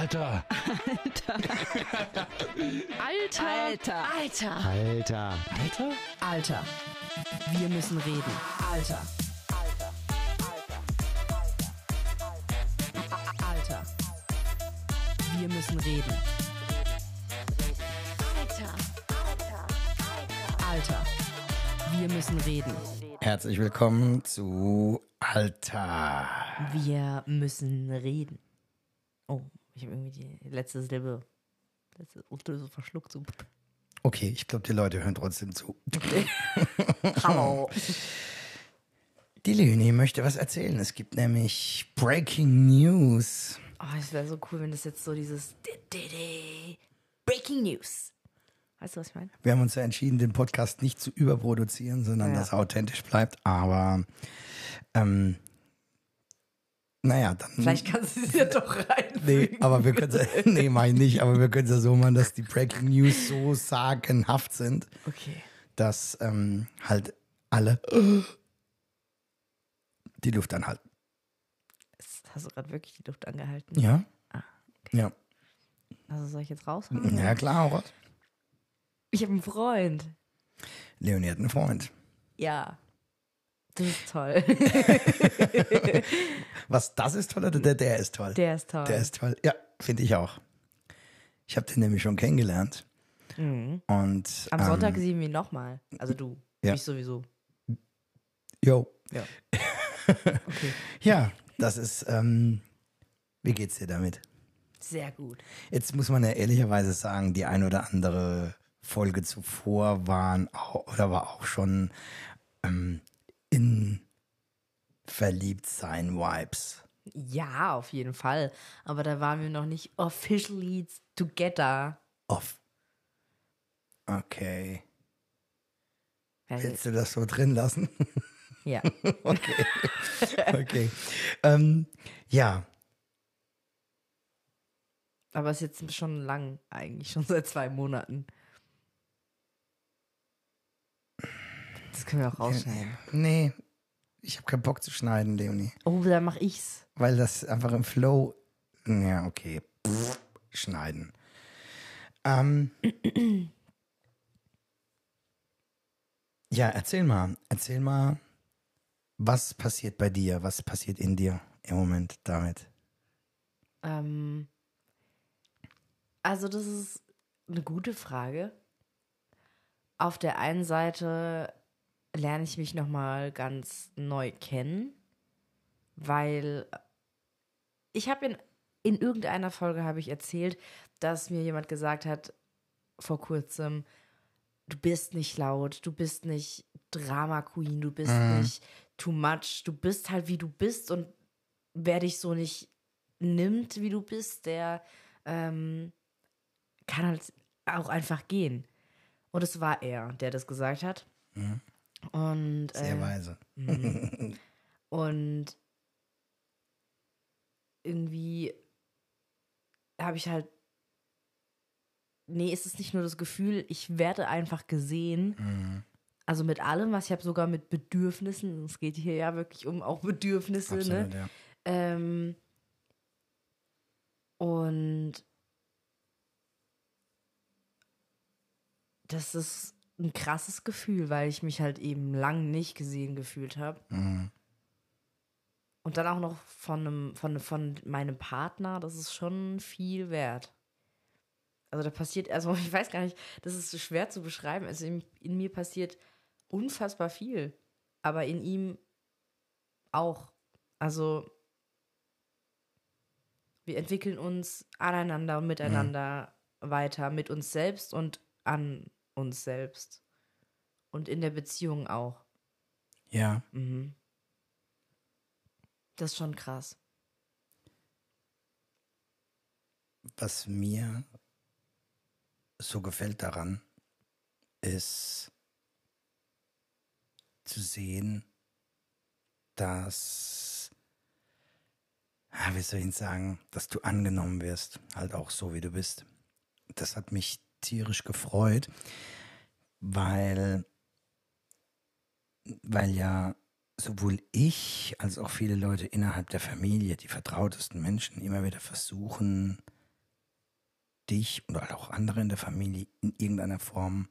Alter. Alter. Alter. Alter. Alter. Alter? Alter. Wir müssen reden. Alter. Alter. Wir müssen reden. Alter. Alter. Wir müssen reden. Herzlich willkommen zu Alter. Wir müssen reden. Oh, ich habe irgendwie die letzte Silbe, letzte so verschluckt. So. Okay, ich glaube, die Leute hören trotzdem zu. Hallo. Die Leonie möchte was erzählen. Es gibt nämlich Breaking News. Oh, es wäre so cool, wenn das jetzt so dieses Breaking News. Weißt du, was ich meine? Wir haben uns ja entschieden, den Podcast nicht zu überproduzieren, sondern Ja. dass er authentisch bleibt. Aber, ähm, naja, dann. Vielleicht kannst du es ja doch rein. Nee, aber wir können nee, mach ich nicht, aber wir können es ja so machen, dass die Breaking News so sagenhaft sind, Okay. dass ähm, halt alle die Luft anhalten. Hast du gerade wirklich die Luft angehalten? Ja? Ah, Ja. Also soll ich jetzt raushauen? Ja, klar, auch. Ich habe einen Freund. Leonie hat einen Freund. Ja. Das ist toll. Was, das ist toll oder der, der ist toll? Der ist toll. Der ist toll. Ja, finde ich auch. Ich habe den nämlich schon kennengelernt. Und Am ähm, Sonntag sehen wir ihn nochmal. Also du. ja. Mich sowieso. Jo. Ja. Ja, das ist. Ähm, wie geht's dir damit? Sehr gut. Jetzt muss man ja ehrlicherweise sagen, die ein oder andere Folge zuvor waren auch, oder war auch schon ähm, in Verliebtsein Vibes. Ja, auf jeden Fall. Aber da waren wir noch nicht officially together. Off. Okay. Willst du das so drin lassen? ja. Okay. okay. ähm, ja, Aber es ist jetzt schon lang, eigentlich schon seit zwei Monaten. Das können wir auch rausschneiden. nee, ich habe keinen Bock zu schneiden, Leonie. Oh, dann mach ich's. Weil das einfach im Flow. Ja, okay. Pff, schneiden. Ähm, ja, erzähl mal. Erzähl mal, was passiert bei dir? Was passiert in dir im Moment damit? Ähm, also das ist eine gute Frage. Auf der einen Seite lerne ich mich noch mal ganz neu kennen, weil ich habe in, in irgendeiner Folge habe ich erzählt, dass mir jemand gesagt hat vor kurzem, du bist nicht laut, du bist nicht Drama Queen, du bist nicht too much, du bist halt wie du bist und wer dich so nicht nimmt, wie du bist, der ähm, kann halt auch einfach gehen. Und es war er, der das gesagt hat. Und, Sehr äh, weise. und irgendwie habe ich halt. Nee, es ist nicht nur das Gefühl, ich werde einfach gesehen. Also mit allem, was ich habe, sogar mit Bedürfnissen. Es geht hier ja wirklich um auch Bedürfnisse. Absolut, ne? ja. Ähm, und das ist ein krasses Gefühl, weil ich mich halt eben lang nicht gesehen gefühlt habe. Und dann auch noch von, einem, von, von meinem Partner, das ist schon viel wert. Also da passiert, also ich weiß gar nicht, das ist so schwer zu beschreiben. Also in, in mir passiert unfassbar viel, aber in ihm auch. Also wir entwickeln uns aneinander und miteinander weiter, mit uns selbst und an uns selbst. Und in der Beziehung auch. Ja. Das ist schon krass. Was mir so gefällt daran, ist zu sehen, dass, ah, wie soll ich sagen, dass du angenommen wirst, halt auch so, wie du bist. Das hat mich tierisch gefreut, weil, weil ja sowohl ich als auch viele Leute innerhalb der Familie, die vertrautesten Menschen, immer wieder versuchen, dich oder auch andere in der Familie in irgendeiner Form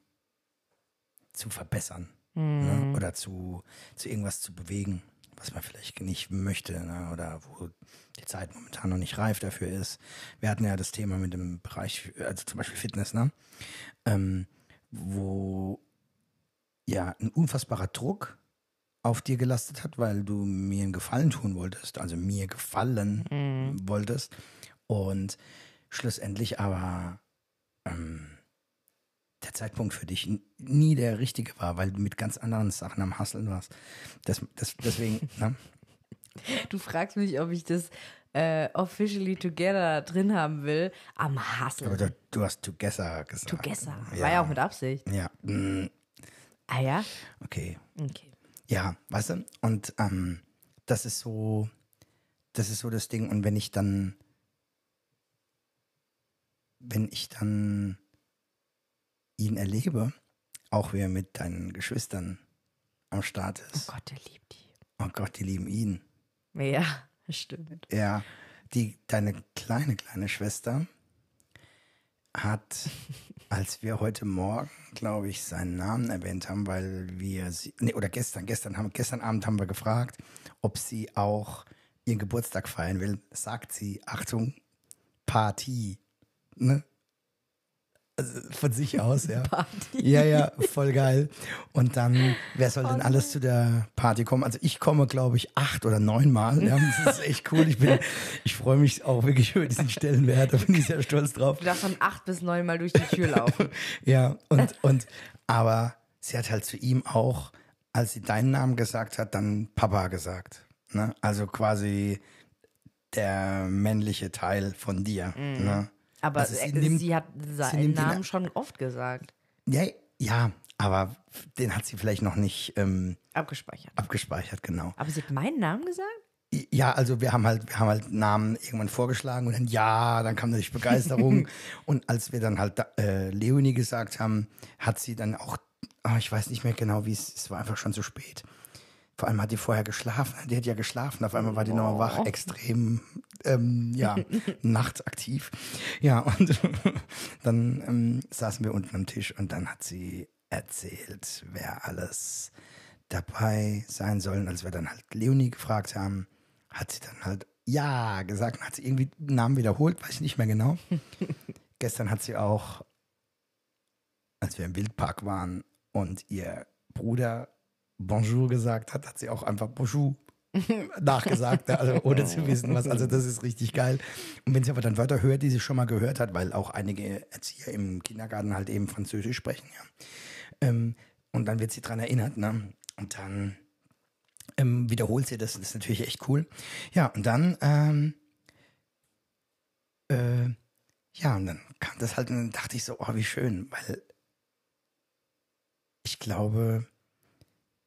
zu verbessern ne? oder zu, zu irgendwas zu bewegen, was man vielleicht nicht möchte ne? oder wo die Zeit momentan noch nicht reif dafür ist. Wir hatten ja das Thema mit dem Bereich, also zum Beispiel Fitness, ne? Ähm, wo ja ein unfassbarer Druck auf dir gelastet hat, weil du mir einen Gefallen tun wolltest, also mir gefallen wolltest und schlussendlich aber ähm, der Zeitpunkt für dich nie der richtige war, weil du mit ganz anderen Sachen am Hasseln warst. Das, das, deswegen, ne? Du fragst mich, ob ich das äh, officially together drin haben will. Am aber Hustle. du, du hast Together gesagt. Together. War ja auch mit Absicht. Ja, mm, Ah ja? okay. Okay. Ja, weißt du? Und ähm, das ist so, das ist so das Ding. Und wenn ich dann, wenn ich dann ihn erlebe, auch wie er mit deinen Geschwistern am Start Oh ist. Gott, der liebt die. Oh Gott, die lieben ihn. Ja, stimmt. Ja, die, deine kleine, kleine Schwester hat, als wir heute Morgen, glaube ich, seinen Namen erwähnt haben, weil wir sie, nee, oder gestern, gestern haben, gestern Abend haben wir gefragt, ob sie auch ihren Geburtstag feiern will, sagt sie, Achtung, Party, ne? Also von sich aus, ja. Party. Ja, ja, voll geil. Und dann, wer soll denn alles zu der Party kommen? Also ich komme, glaube ich, acht oder neun Mal. Ja, das ist echt cool. Ich bin, ich freue mich auch wirklich über diesen Stellenwert. Da bin ich sehr stolz drauf. Du darfst von acht bis neun Mal durch die Tür laufen. Ja, und, und, aber sie hat halt zu ihm auch, als sie deinen Namen gesagt hat, dann Papa gesagt. Ne? Also quasi der männliche Teil von dir. Ne? Aber Also sie nimmt- sie hat seinen Namen schon oft gesagt. Ja, ja, aber den hat sie vielleicht noch nicht ähm, Abgespeichert. abgespeichert, genau. Aber sie hat meinen Namen gesagt? Ja, also wir haben halt, wir haben halt Namen irgendwann vorgeschlagen und dann ja, dann kam natürlich Begeisterung. und als wir dann halt äh, Leonie gesagt haben, hat sie dann auch, ah, ich weiß nicht mehr genau, wie es, es war einfach schon zu spät. Vor allem hat die vorher geschlafen, die hat ja geschlafen, auf einmal war die nochmal wach, extrem, ähm, ja, nachtaktiv. Ja, und dann ähm, saßen wir unten am Tisch und dann hat sie erzählt, wer alles dabei sein sollen. Als wir dann halt Leonie gefragt haben, hat sie dann halt ja gesagt, und hat sie irgendwie den Namen wiederholt, weiß ich nicht mehr genau. Gestern hat sie auch, als wir im Wildpark waren und ihr Bruder Bonjour gesagt hat, hat sie auch einfach Bonjour nachgesagt, ne? also ohne zu wissen was. Also das ist richtig geil. Und wenn sie aber dann Wörter hört, die sie schon mal gehört hat, weil auch einige Erzieher im Kindergarten halt eben Französisch sprechen, ja. Ähm, und dann wird sie dran erinnert, ne? Und dann ähm, wiederholt sie das. Das ist natürlich echt cool. Ja, und dann, ähm, äh, ja, und dann kam das halt und dann dachte ich so, oh, wie schön, weil ich glaube,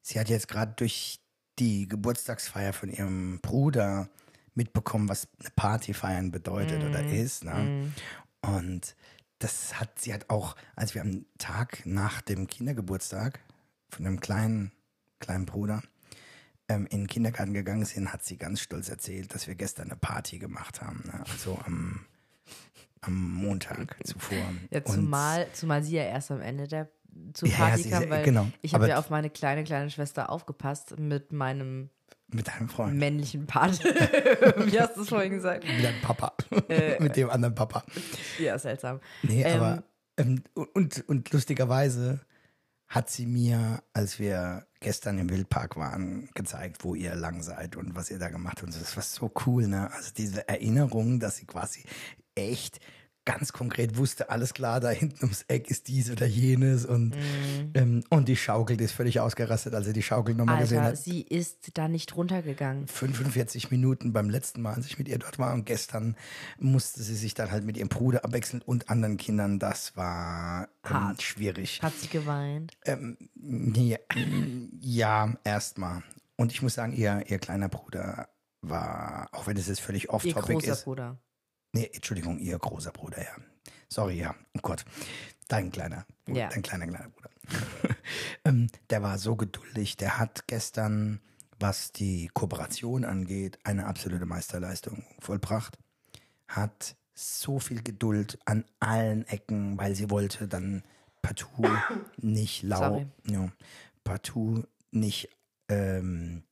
sie hat jetzt gerade durch die Geburtstagsfeier von ihrem Bruder mitbekommen, was eine Party feiern bedeutet oder ist. Ne? Und das hat sie hat auch, als wir am Tag nach dem Kindergeburtstag von einem kleinen, kleinen Bruder ähm, in den Kindergarten gegangen sind, hat sie ganz stolz erzählt, dass wir gestern eine Party gemacht haben. Ne? Also am, am Montag zuvor. Ja, Und- zumal, zumal sie ja erst am Ende der zur Ja, Party kam, weil genau. ich habe ja auf meine kleine, kleine Schwester aufgepasst mit meinem mit deinem Freund. männlichen Part. Wie hast du es vorhin gesagt? Mit deinem Papa. Äh, mit dem anderen Papa. Ja, seltsam. Nee, Ähm, aber ähm, und, und lustigerweise hat sie mir, als wir gestern im Wildpark waren, gezeigt, wo ihr lang seid und was ihr da gemacht habt. Und das war so cool, ne? Also diese Erinnerung, dass sie quasi echt ganz konkret wusste, alles klar, da hinten ums Eck ist dies oder jenes und, Mhm. ähm, und die Schaukel, die ist völlig ausgerastet, als sie die Schaukel nochmal gesehen hat. sie ist da nicht runtergegangen. 45 Minuten beim letzten Mal, als ich mit ihr dort war. Und gestern musste sie sich dann halt mit ihrem Bruder abwechseln und anderen Kindern. Das war ähm, Hart. schwierig. Hat sie geweint? Ähm, ja, ja erstmal. Und ich muss sagen, ihr, ihr kleiner Bruder war, auch wenn es jetzt völlig Ihr off-topic großer ist. Bruder. Nee, Entschuldigung, ihr großer Bruder, ja. Sorry, ja. Oh Gott. Dein kleiner Bruder, Ja. dein kleiner, kleiner Bruder. ähm, der war so geduldig. Der hat gestern, was die Kooperation angeht, eine absolute Meisterleistung vollbracht. Hat so viel Geduld an allen Ecken, weil sie wollte dann partout nicht lau, ja, partout nicht ähm,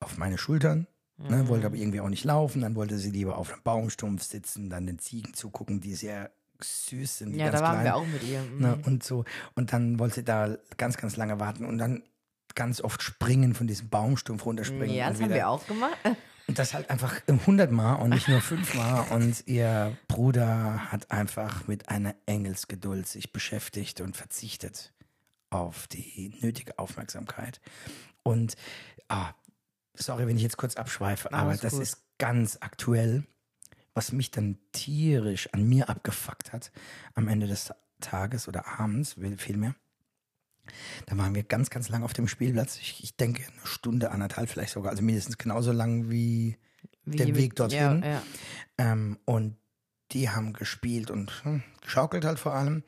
auf meine Schultern. Ne, wollte aber irgendwie auch nicht laufen, dann wollte sie lieber auf einem Baumstumpf sitzen, dann den Ziegen zugucken, die sehr süß sind. Die Ja, ganz da waren klein. wir auch mit ihr. Mhm. Ne, und so. Und dann wollte sie da ganz, ganz lange warten und dann ganz oft springen, von diesem Baumstumpf runterspringen. Ja, das haben wir auch gemacht. Und das halt einfach hundertmal und nicht nur fünfmal. Und ihr Bruder hat einfach mit einer Engelsgeduld sich beschäftigt und verzichtet auf die nötige Aufmerksamkeit. Und, ah, sorry, wenn ich jetzt kurz abschweife, aber das gut. ist ganz aktuell, was mich dann tierisch an mir abgefuckt hat am Ende des Tages oder abends, will- vielmehr. Da waren wir ganz, ganz lang auf dem Spielplatz. Ich, ich denke, eine Stunde, anderthalb vielleicht sogar. Also mindestens genauso lang wie Wie der Weg dorthin. Ja, ja. Ähm, und die haben gespielt und hm, geschaukelt halt vor allem.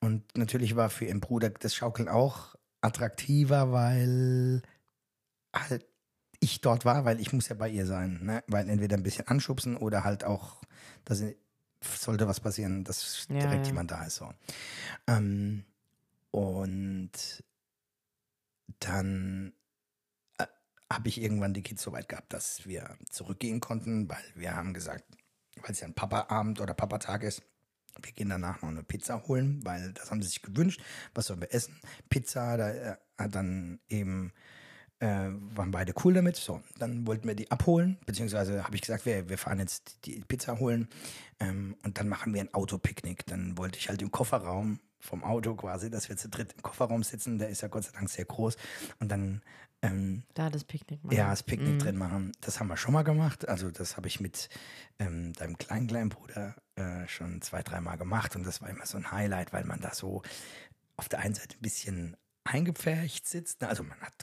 Und natürlich war für ihren Bruder das Schaukeln auch attraktiver, weil halt ich dort war, weil ich muss ja bei ihr sein. Ne? Weil entweder ein bisschen anschubsen oder halt auch, dass sollte was passieren, dass Ja, direkt ja. jemand da ist. So. Ähm, und dann äh, habe ich irgendwann die Kids so weit gehabt, dass wir zurückgehen konnten, weil wir haben gesagt, weil es ja ein Papa-Abend oder Papatag ist, wir gehen danach noch eine Pizza holen, weil das haben sie sich gewünscht. Was sollen wir essen? Pizza, da äh, hat dann eben äh, waren beide cool damit. So, dann wollten wir die abholen, beziehungsweise habe ich gesagt, wir, wir fahren jetzt die Pizza holen ähm, und dann machen wir ein Autopicknick. Dann wollte ich halt im Kofferraum vom Auto quasi, dass wir zu dritt im Kofferraum sitzen. Der ist ja Gott sei Dank sehr groß. Und dann ähm, Da das Picknick machen. ja, das Picknick drin machen. Das haben wir schon mal gemacht. Also das habe ich mit ähm, deinem kleinen, kleinen Bruder äh, schon zwei, dreimal gemacht. Und das war immer so ein Highlight, weil man da so auf der einen Seite ein bisschen eingepfercht sitzt. Also man hat,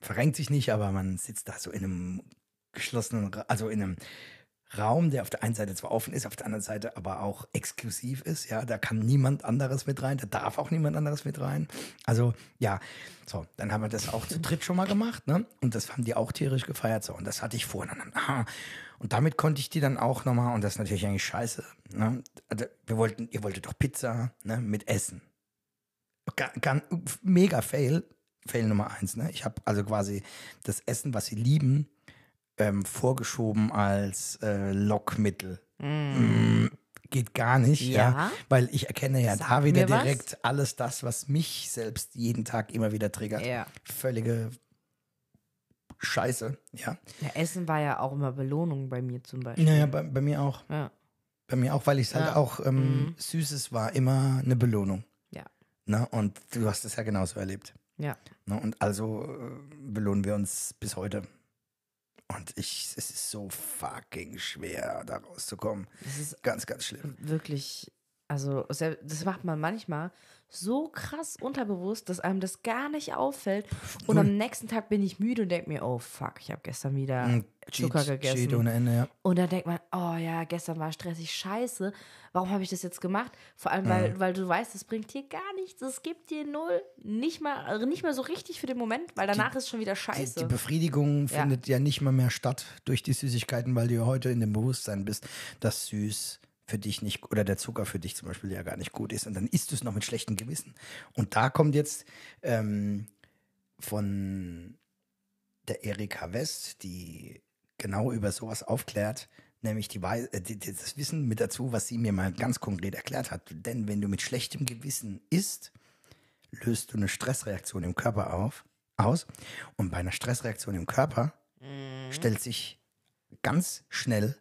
verrenkt sich nicht, aber man sitzt da so in einem geschlossenen, also in einem Raum, der auf der einen Seite zwar offen ist, auf der anderen Seite aber auch exklusiv ist. Ja, da kann niemand anderes mit rein, da darf auch niemand anderes mit rein. Also ja, so, dann haben wir das auch zu dritt schon mal gemacht, ne? Und das haben die auch tierisch gefeiert so. Und das hatte ich vor. Und, damit konnte ich die dann auch nochmal, und das ist natürlich eigentlich scheiße, ne? Also, wir wollten, ihr wolltet doch Pizza, ne? Mit Essen. Ga- ga- mega Fail. Fail Nummer eins, ne? Ich habe also quasi das Essen, was sie lieben, ähm, vorgeschoben als äh, Lockmittel. Mm, geht gar nicht, ja. Ja. Weil ich erkenne ja Sag da wieder mir was. direkt alles das, was mich selbst jeden Tag immer wieder triggert. Ja. Völlige Scheiße, ja. ja. Essen war ja auch immer Belohnung bei mir zum Beispiel. Naja, bei, bei mir auch. Ja. Bei mir auch, weil ich es halt auch, ähm, Mhm. Süßes war immer eine Belohnung. Ja. Ne? Und du hast es ja genauso erlebt. Ja. Ne? Und also äh, belohnen wir uns bis heute. Und ich, es ist so fucking schwer, da rauszukommen. Das ist Ganz, ganz schlimm. wirklich, also das macht man manchmal so krass unterbewusst, dass einem das gar nicht auffällt. Und am nächsten Tag bin ich müde und denke mir, oh fuck, ich habe gestern wieder Mm, Zucker Cheat- gegessen. Cheat ohne Ende, ja. Und dann denkt man, oh ja, gestern war stressig, scheiße. Warum habe ich das jetzt gemacht? Vor allem, weil, Mhm. weil du weißt, es bringt dir gar nichts. Es gibt dir null. Nicht mal, also nicht mal so richtig für den Moment, weil danach ist schon wieder Die, scheiße. die Befriedigung Ja. findet ja nicht mal mehr statt durch die Süßigkeiten, weil du ja heute in dem Bewusstsein bist, dass süß für dich nicht oder der Zucker für dich zum Beispiel ja gar nicht gut ist. Und dann isst du es noch mit schlechtem Gewissen. Und da kommt jetzt ähm, von der Erika West, die genau über sowas aufklärt, nämlich die, Wei- äh, die, die, das Wissen mit dazu, was sie mir mal ganz konkret erklärt hat. Denn wenn du mit schlechtem Gewissen isst, löst du eine Stressreaktion im Körper auf, aus. Und bei einer Stressreaktion im Körper stellt sich ganz schnell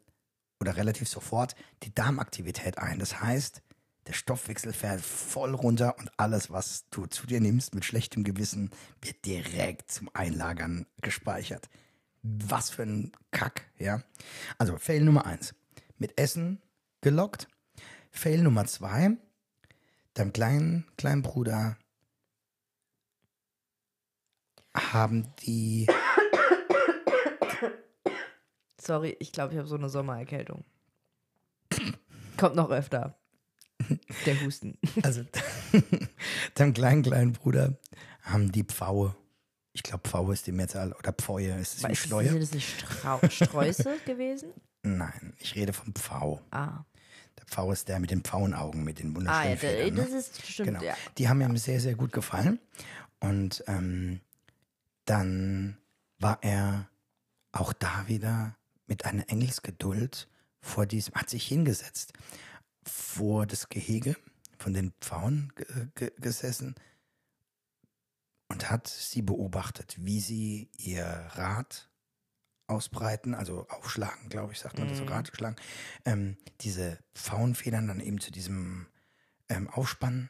oder relativ sofort die Darmaktivität ein. Das heißt, der Stoffwechsel fährt voll runter und alles, was du zu dir nimmst mit schlechtem Gewissen, wird direkt zum Einlagern gespeichert. Was für ein Kack, ja. Also Fail Nummer eins. Mit Essen gelockt. Fail Nummer zwei. Deinem kleinen, kleinen Bruder haben die Sorry, ich glaube, ich habe so eine Sommererkältung. Kommt noch öfter. Der Husten. Also, deinem kleinen, kleinen Bruder haben die Pfaue. Ich glaube, Pfaue ist die Mehrzahl oder Pfeue ist es Steuer. sind das nicht Strau Sträuße gewesen? Nein, ich rede vom Pfau. Ah. Der Pfau ist der mit den Pfauenaugen, mit den wunderschönen Ah, ja, Federn, ne? das ist stimmt, Genau. ja. Die haben ihm sehr, sehr gut gefallen. Und ähm, dann war er auch da wieder mit einer Engelsgeduld vor diesem, hat sich hingesetzt vor das Gehege von den Pfauen ge ge gesessen und hat sie beobachtet, wie sie ihr Rad ausbreiten, also aufschlagen, glaube ich, sagt man das so, Rad schlagen, ähm, diese Pfauenfedern dann eben zu diesem ähm, aufspannen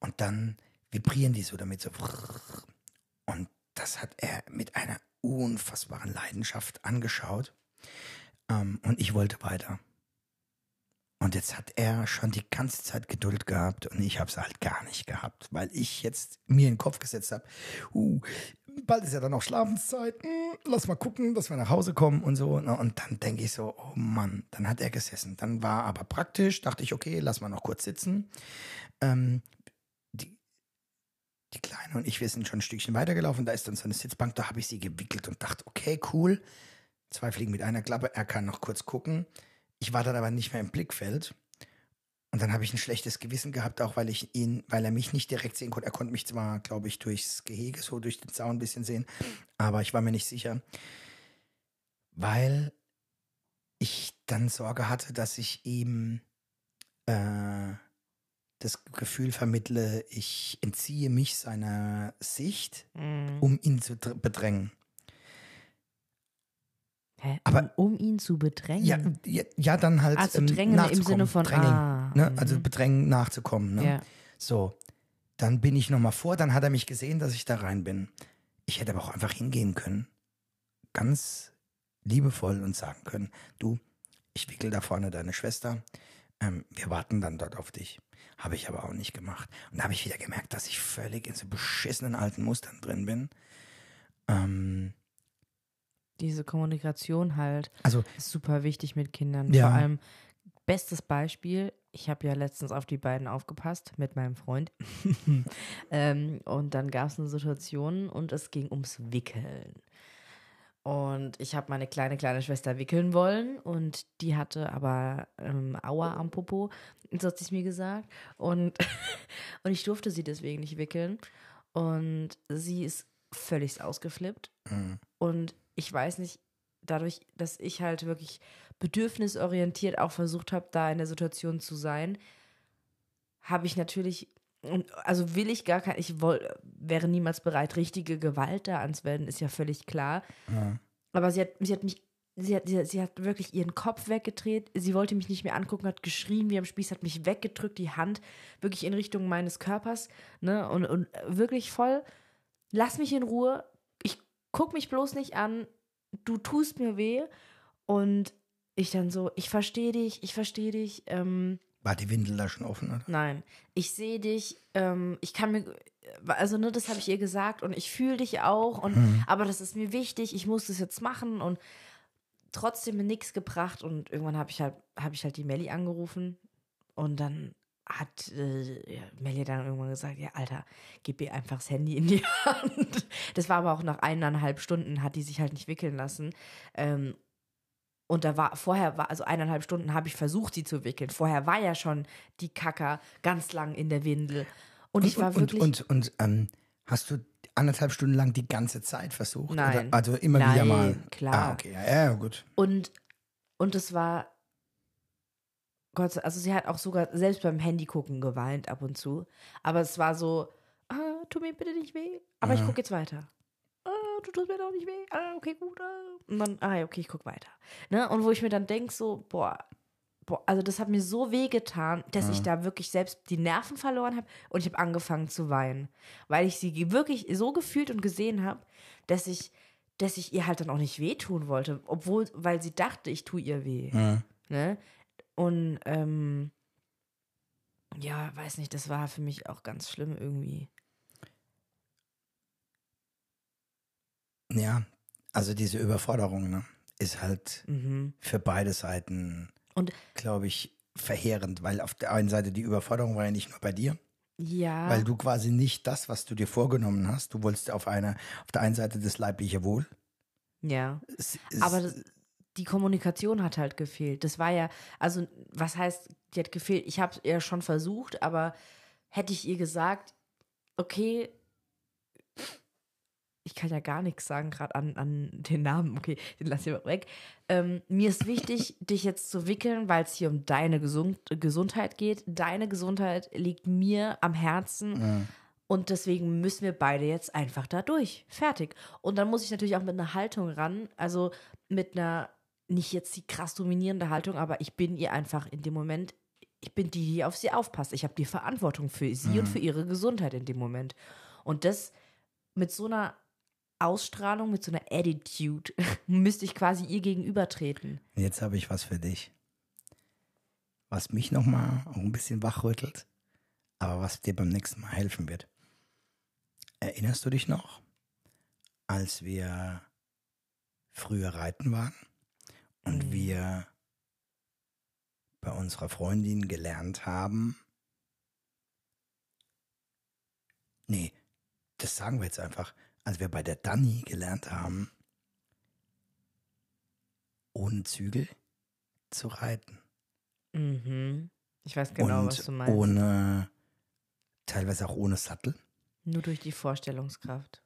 und dann vibrieren die so damit so. Und das hat er mit einer unfassbaren Leidenschaft angeschaut. Ähm, und ich wollte weiter. Und jetzt hat er schon die ganze Zeit Geduld gehabt und ich habe es halt gar nicht gehabt, weil ich jetzt mir in den Kopf gesetzt habe, uh, bald ist ja dann auch Schlafenszeit, hm, lass mal gucken, dass wir nach Hause kommen und so. ne? Und dann denke ich so, oh Mann, dann hat er gesessen. Dann war aber praktisch, dachte ich, okay, lass mal noch kurz sitzen. Ähm, die, die Kleine und ich, wir sind schon ein Stückchen weitergelaufen, da ist dann so eine Sitzbank, da habe ich sie gewickelt und dachte, okay, cool. Zwei Fliegen mit einer Klappe, er kann noch kurz gucken. Ich war dann aber nicht mehr im Blickfeld. Und dann habe ich ein schlechtes Gewissen gehabt, auch weil ich ihn, weil er mich nicht direkt sehen konnte. Er konnte mich zwar, glaube ich, durchs Gehege, so durch den Zaun ein bisschen sehen, aber ich war mir nicht sicher, weil ich dann Sorge hatte, dass ich ihm äh, das Gefühl vermittle, ich entziehe mich seiner Sicht, Mhm. um ihn zu dr- bedrängen. Hä? Aber- um, um ihn zu bedrängen. Ja, ja, ja dann halt. Ah, zu ähm, drängen im nachzukommen. Sinne von, Drängen, ah, ne? mhm. Also bedrängen, nachzukommen. Ne? Ja. So, dann bin ich nochmal vor, dann hat er mich gesehen, dass ich da rein bin. Ich hätte aber auch einfach hingehen können. Ganz liebevoll und sagen können, du, ich wickel da vorne deine Schwester, ähm, wir warten dann dort auf dich. Habe ich aber auch nicht gemacht. Und da habe ich wieder gemerkt, dass ich völlig in so beschissenen alten Mustern drin bin. Ähm, Diese Kommunikation halt also, ist super wichtig mit Kindern. Ja. Vor allem, bestes Beispiel, ich habe ja letztens auf die beiden aufgepasst mit meinem Freund. ähm, und dann gab es eine Situation und es ging ums Wickeln. Und ich habe meine kleine, kleine Schwester wickeln wollen und die hatte aber ähm, Aua am Popo, so hat sie es mir gesagt. Und, und ich durfte sie deswegen nicht wickeln. Und sie ist völlig ausgeflippt. mh, Und ich weiß nicht, dadurch, dass ich halt wirklich bedürfnisorientiert auch versucht habe, da in der Situation zu sein, habe ich natürlich, also will ich gar kein, ich woll, wäre niemals bereit, richtige Gewalt da anzuwenden, ist ja völlig klar. ja. Aber sie hat, sie hat mich, sie hat, sie, hat, sie hat wirklich ihren Kopf weggedreht, sie wollte mich nicht mehr angucken, hat geschrien wie am Spieß, hat mich weggedrückt, die Hand wirklich in Richtung meines Körpers, ne, und, und wirklich voll, lass mich in Ruhe, ich guck mich bloß nicht an, du tust mir weh. Und ich dann so, ich verstehe dich, ich verstehe dich, ähm, War die Windel da schon offen, oder? Nein, ich sehe dich, ähm, ich kann mir, also ne, das habe ich ihr gesagt und ich fühle dich auch und aber das ist mir wichtig, ich muss das jetzt machen und trotzdem mir nichts gebracht und irgendwann habe ich halt, habe ich halt die Melli angerufen und dann hat äh, ja, Melli dann irgendwann gesagt, ja Alter, gib ihr einfach das Handy in die Hand. Das war aber auch nach eineinhalb Stunden, hat die sich halt nicht wickeln lassen. Ähm, und da war, vorher war, also eineinhalb Stunden habe ich versucht, sie zu wickeln. Vorher war ja schon die Kacker ganz lang in der Windel. Und, ich war und, wirklich. Und, und, und ähm, hast du anderthalb Stunden lang die ganze Zeit versucht? Nein. Oder, also immer Nein, wieder mal? klar. Ah, okay. Ja, ja, gut. Und, und es war, Gott sei also sie hat auch sogar selbst beim Handy gucken geweint ab und zu. Aber es war so, ah, tu mir bitte nicht weh, aber ich Ja. gucke jetzt weiter. Ah, du tust mir doch nicht weh. Ah, okay, gut. Ah. Und dann, ah, ja, okay, ich gucke weiter. Ne? Und wo ich mir dann denke, so, boah, boah, also das hat mir so weh getan, dass ich da wirklich selbst die Nerven verloren habe und ich habe angefangen zu weinen. Weil ich sie wirklich so gefühlt und gesehen habe, dass ich, dass ich ihr halt dann auch nicht wehtun wollte, obwohl, weil sie dachte, ich tue ihr weh. Ja. Ne? Und ähm, ja, weiß nicht, das war für mich auch ganz schlimm irgendwie. ja, also diese Überforderung ne, ist halt Mhm. für beide Seiten, glaube ich, verheerend, weil auf der einen Seite die Überforderung war ja nicht nur bei dir, ja, weil du quasi nicht das, was du dir vorgenommen hast, du wolltest auf einer, auf der einen Seite das leibliche Wohl. ja. Es, es, Aber das, die Kommunikation hat halt gefehlt. Das war ja, also was heißt, die hat gefehlt? Ich habe ja schon versucht, aber hätte ich ihr gesagt, okay, ich kann ja gar nichts sagen gerade an, an den Namen, okay, den lass ich mal weg. Ähm, mir ist wichtig, dich jetzt zu wickeln, weil es hier um deine Gesund Gesundheit geht. Deine Gesundheit liegt mir am Herzen. Ja. Und deswegen müssen wir beide jetzt einfach da durch. Fertig. Und dann muss ich natürlich auch mit einer Haltung ran. Also mit einer, nicht jetzt die krass dominierende Haltung, aber ich bin ihr einfach in dem Moment, ich bin die, die auf sie aufpasst. Ich habe die Verantwortung für sie und für ihre Gesundheit in dem Moment. Und das mit so einer Ausstrahlung, mit so einer Attitude, müsste ich quasi ihr gegenübertreten. Jetzt habe ich was für dich. Was mich nochmal ein bisschen wachrüttelt, aber was dir beim nächsten Mal helfen wird. Erinnerst du dich noch, als wir früher reiten waren und Mhm. wir bei unserer Freundin gelernt haben? Nee, das sagen wir jetzt einfach. Als wir bei der Dani gelernt haben, ohne Zügel zu reiten. Mhm. Ich weiß genau, und was du meinst. ohne, teilweise auch ohne Sattel. Nur durch die Vorstellungskraft.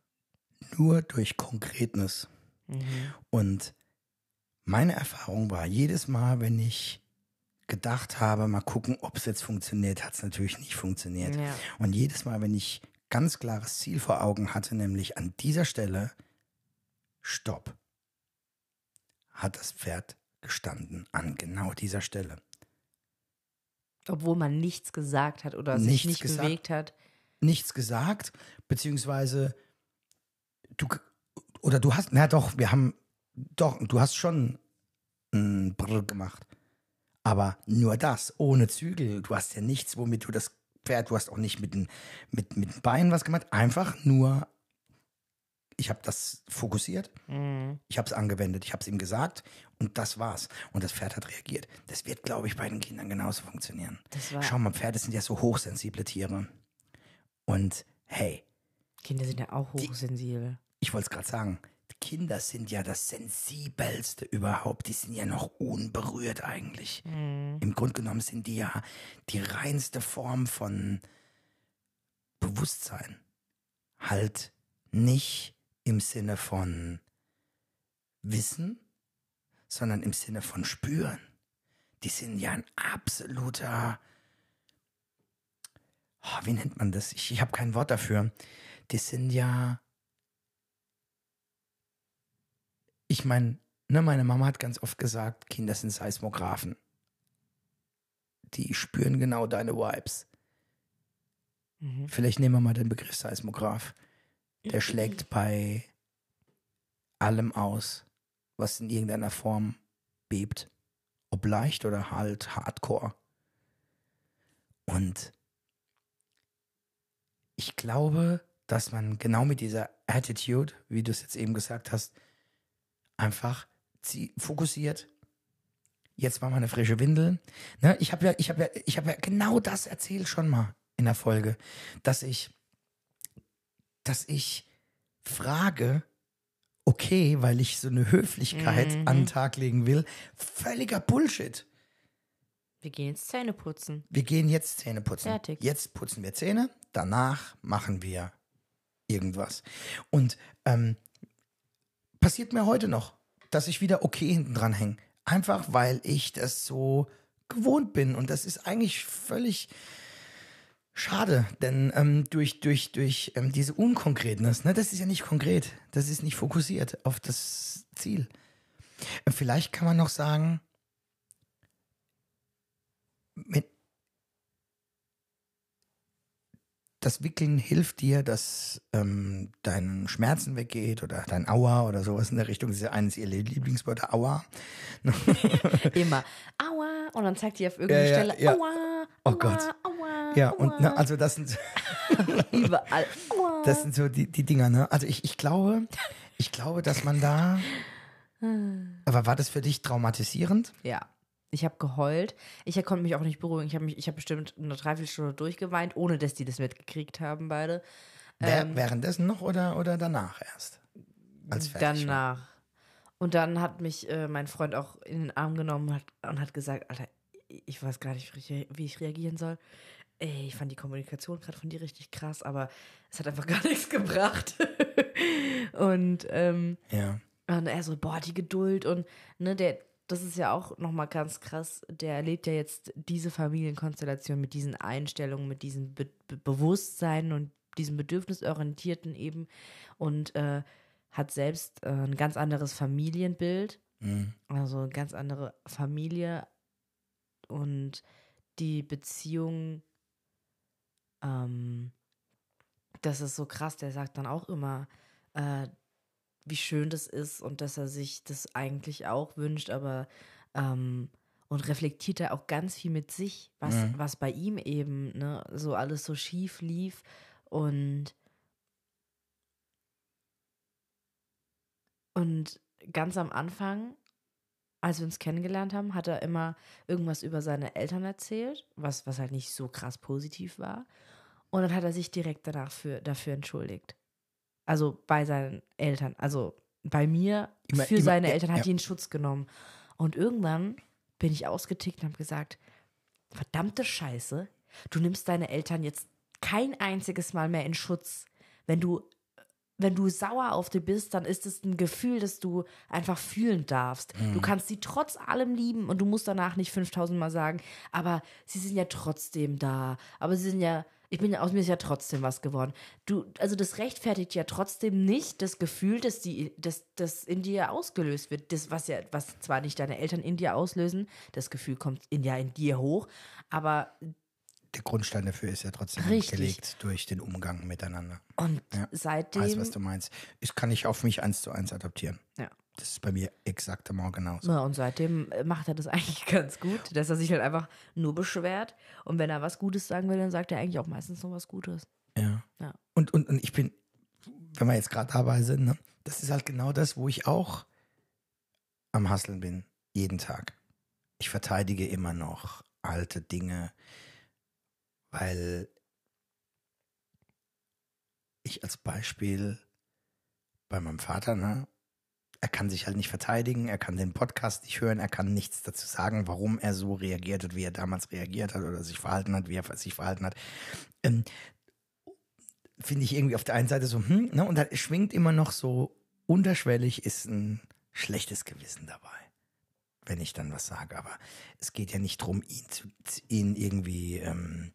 Nur durch Konkretness. Mhm. Und meine Erfahrung war, jedes Mal, wenn ich gedacht habe, mal gucken, ob es jetzt funktioniert, hat es natürlich nicht funktioniert. Ja. Und jedes Mal, wenn ich ganz klares Ziel vor Augen hatte, nämlich an dieser Stelle, Stopp, hat das Pferd gestanden an genau dieser Stelle. Obwohl man nichts gesagt hat oder sich Nichts nicht gesagt. bewegt hat. Nichts gesagt, beziehungsweise du oder du hast, na doch, wir haben doch, du hast schon ein Brr gemacht. Aber nur das, ohne Zügel. Du hast ja nichts, womit du das Pferd, du hast auch nicht mit den, mit, mit den Beinen was gemacht. Einfach nur, ich habe das fokussiert, Mhm. ich habe es angewendet, ich habe es ihm gesagt und das war's. Und das Pferd hat reagiert. Das wird, glaube ich, bei den Kindern genauso funktionieren. Das war, Schau mal, Pferde sind ja so hochsensible Tiere. Und hey, Kinder sind ja auch hochsensibel. ich wollte es gerade sagen, Kinder sind ja das Sensibelste überhaupt. Die sind ja noch unberührt eigentlich. Im Grunde genommen sind die ja die reinste Form von Bewusstsein. Halt nicht im Sinne von Wissen, sondern im Sinne von Spüren. Die sind ja ein absoluter, oh, wie nennt man das? Ich, ich habe kein Wort dafür. Die sind ja, ich meine, ne, meine Mama hat ganz oft gesagt, Kinder sind Seismographen. Die spüren genau deine Vibes. Mhm. Vielleicht nehmen wir mal den Begriff Seismograph. Der schlägt bei allem aus, was in irgendeiner Form bebt. Ob leicht oder halt hardcore. Und ich glaube, dass man genau mit dieser Attitude, wie du es jetzt eben gesagt hast, einfach fokussiert. Jetzt mal eine frische Windel. Ne, ich habe ja, ich habe ja, ich habe ja genau das erzählt schon mal in der Folge, dass ich, dass ich frage, okay, weil ich so eine Höflichkeit Mhm. an den Tag legen will, völliger Bullshit. Wir gehen jetzt Zähne putzen. Wir gehen jetzt Zähne putzen. Fertig. Jetzt putzen wir Zähne, danach machen wir irgendwas. Und ähm, passiert mir heute noch, dass ich wieder okay hinten dran hänge. Einfach weil ich das so gewohnt bin. Und das ist eigentlich völlig schade, denn ähm, durch, durch, durch ähm, diese Unkonkretness, ne, das ist ja nicht konkret, das ist nicht fokussiert auf das Ziel. Äh, Vielleicht kann man noch sagen, mit das Wickeln hilft dir, dass ähm, dein Schmerzen weggeht oder dein Aua oder sowas in der Richtung. Das ist ja eines ihrer Lieblingswörter, Aua. Immer. Aua. Und dann zeigt die auf irgendeine Ja, Stelle. ja. Aua. Oh aua, Gott. Aua. Ja, aua. und ne, also das sind, Überall. Aua. das sind so die, die Dinger, ne? Also ich, ich glaube, ich glaube, dass man da. Aber war das für dich traumatisierend? Ja. Ich habe geheult. Ich konnte mich auch nicht beruhigen. Ich habe mich, ich habe bestimmt eine Dreiviertelstunde durchgeweint, ohne dass die das mitgekriegt haben, beide. Ähm. währenddessen noch oder, oder danach erst? Als fertig war? Danach. Und dann hat mich äh, mein Freund auch in den Arm genommen und hat, und hat gesagt, Alter, ich weiß gar nicht, wie ich reagieren soll. Ey, ich fand die Kommunikation gerade von dir richtig krass, aber es hat einfach gar nichts gebracht. und, ähm, Ja. und er so, boah, die Geduld und, ne, der, das ist ja auch nochmal ganz krass, der erlebt ja jetzt diese Familienkonstellation mit diesen Einstellungen, mit diesem Be Be Bewusstsein und diesem Bedürfnisorientierten eben und äh, hat selbst äh, ein ganz anderes Familienbild, Mhm. also eine ganz andere Familie und die Beziehung, ähm, das ist so krass, der sagt dann auch immer, äh, wie schön das ist und dass er sich das eigentlich auch wünscht, aber ähm, und reflektiert er auch ganz viel mit sich, was, Mhm. was bei ihm eben ne, so alles so schief lief und und ganz am Anfang, als wir uns kennengelernt haben, hat er immer irgendwas über seine Eltern erzählt, was, was halt nicht so krass positiv war. Und dann hat er sich direkt danach für, dafür entschuldigt. Also bei seinen Eltern, also bei mir Immer- für immer- seine ja, Eltern hat ja. die in Schutz genommen. Und irgendwann bin ich ausgetickt und habe gesagt, verdammte Scheiße, du nimmst deine Eltern jetzt kein einziges Mal mehr in Schutz. Wenn du, wenn du sauer auf die bist, dann ist es ein Gefühl, das du einfach fühlen darfst. Mhm. Du kannst sie trotz allem lieben und du musst danach nicht 5000 Mal sagen, aber sie sind ja trotzdem da. Aber sie sind ja, ich bin aus mir ist ja trotzdem was geworden. Du, also das rechtfertigt ja trotzdem nicht das Gefühl, dass die, dass das in dir ausgelöst wird. Das, was ja, was zwar nicht deine Eltern in dir auslösen, das Gefühl kommt in ja in dir hoch, aber Der Grundstein dafür ist ja trotzdem Richtig. gelegt durch den Umgang miteinander. und Ja. seitdem. Weiß, was du meinst. Ich kann ich auf mich eins zu eins adaptieren. Ja. Das ist bei mir exakt immer genauso. Ja, und seitdem äh, macht er das eigentlich ganz gut, dass er sich halt einfach nur beschwert. Und wenn er was Gutes sagen will, dann sagt er eigentlich auch meistens noch was Gutes. Ja. Ja. Und, und, und ich bin, wenn wir jetzt gerade dabei sind, ne, das ist halt genau das, wo ich auch am Hasseln bin, jeden Tag. Ich verteidige immer noch alte Dinge, weil ich als Beispiel bei meinem Vater, ne, er kann sich halt nicht verteidigen, er kann den Podcast nicht hören, er kann nichts dazu sagen, warum er so reagiert hat, wie er damals reagiert hat oder sich verhalten hat, wie er sich verhalten hat. Ähm, Finde ich irgendwie auf der einen Seite so, hm, ne, und da schwingt immer noch so unterschwellig ist ein schlechtes Gewissen dabei, wenn ich dann was sage. Aber es geht ja nicht darum, ihn, zu, ihn irgendwie, ähm,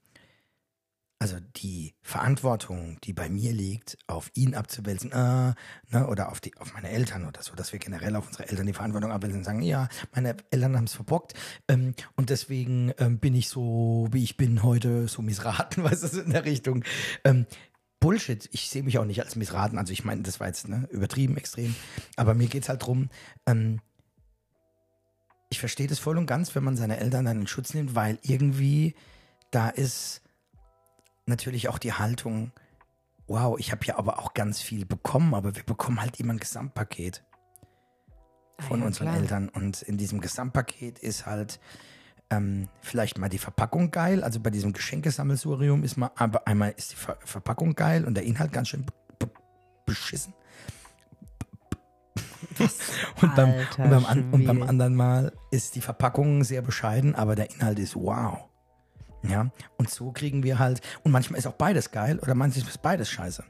also die Verantwortung, die bei mir liegt, auf ihn abzuwälzen, äh, ne, oder auf die, auf meine Eltern oder so, dass wir generell auf unsere Eltern die Verantwortung abwälzen und sagen, ja, meine Eltern haben es verbockt ähm, und deswegen ähm, bin ich so, wie ich bin heute, so missraten, du, so in der Richtung. Ähm, Bullshit, ich sehe mich auch nicht als missraten, also ich meine, das war jetzt ne, übertrieben, extrem, aber mir geht es halt drum, ähm, ich verstehe das voll und ganz, wenn man seine Eltern dann in Schutz nimmt, weil irgendwie da ist natürlich auch die Haltung, wow, ich habe ja aber auch ganz viel bekommen, aber wir bekommen halt immer ein Gesamtpaket von Ah ja, unseren klar. Eltern. Und in diesem Gesamtpaket ist halt ähm, vielleicht mal die Verpackung geil. Also bei diesem Geschenkesammelsurium ist mal, aber einmal ist die Ver Verpackung geil und der Inhalt ganz schön beschissen. Und beim, und, beim an, und beim anderen Mal ist die Verpackung sehr bescheiden, aber der Inhalt ist wow. Ja, und so kriegen wir halt, und manchmal ist auch beides geil oder manchmal ist beides scheiße.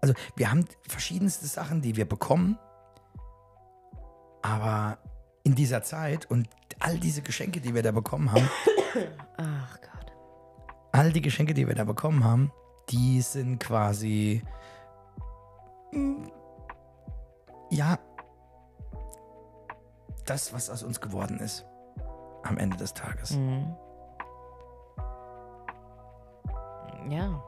Also wir haben verschiedenste Sachen, die wir bekommen, aber in dieser Zeit und all diese Geschenke, die wir da bekommen haben, Ach Gott. all die Geschenke, die wir da bekommen haben, die sind quasi, mm, ja, das, was aus uns geworden ist am Ende des Tages. Mhm. Ja.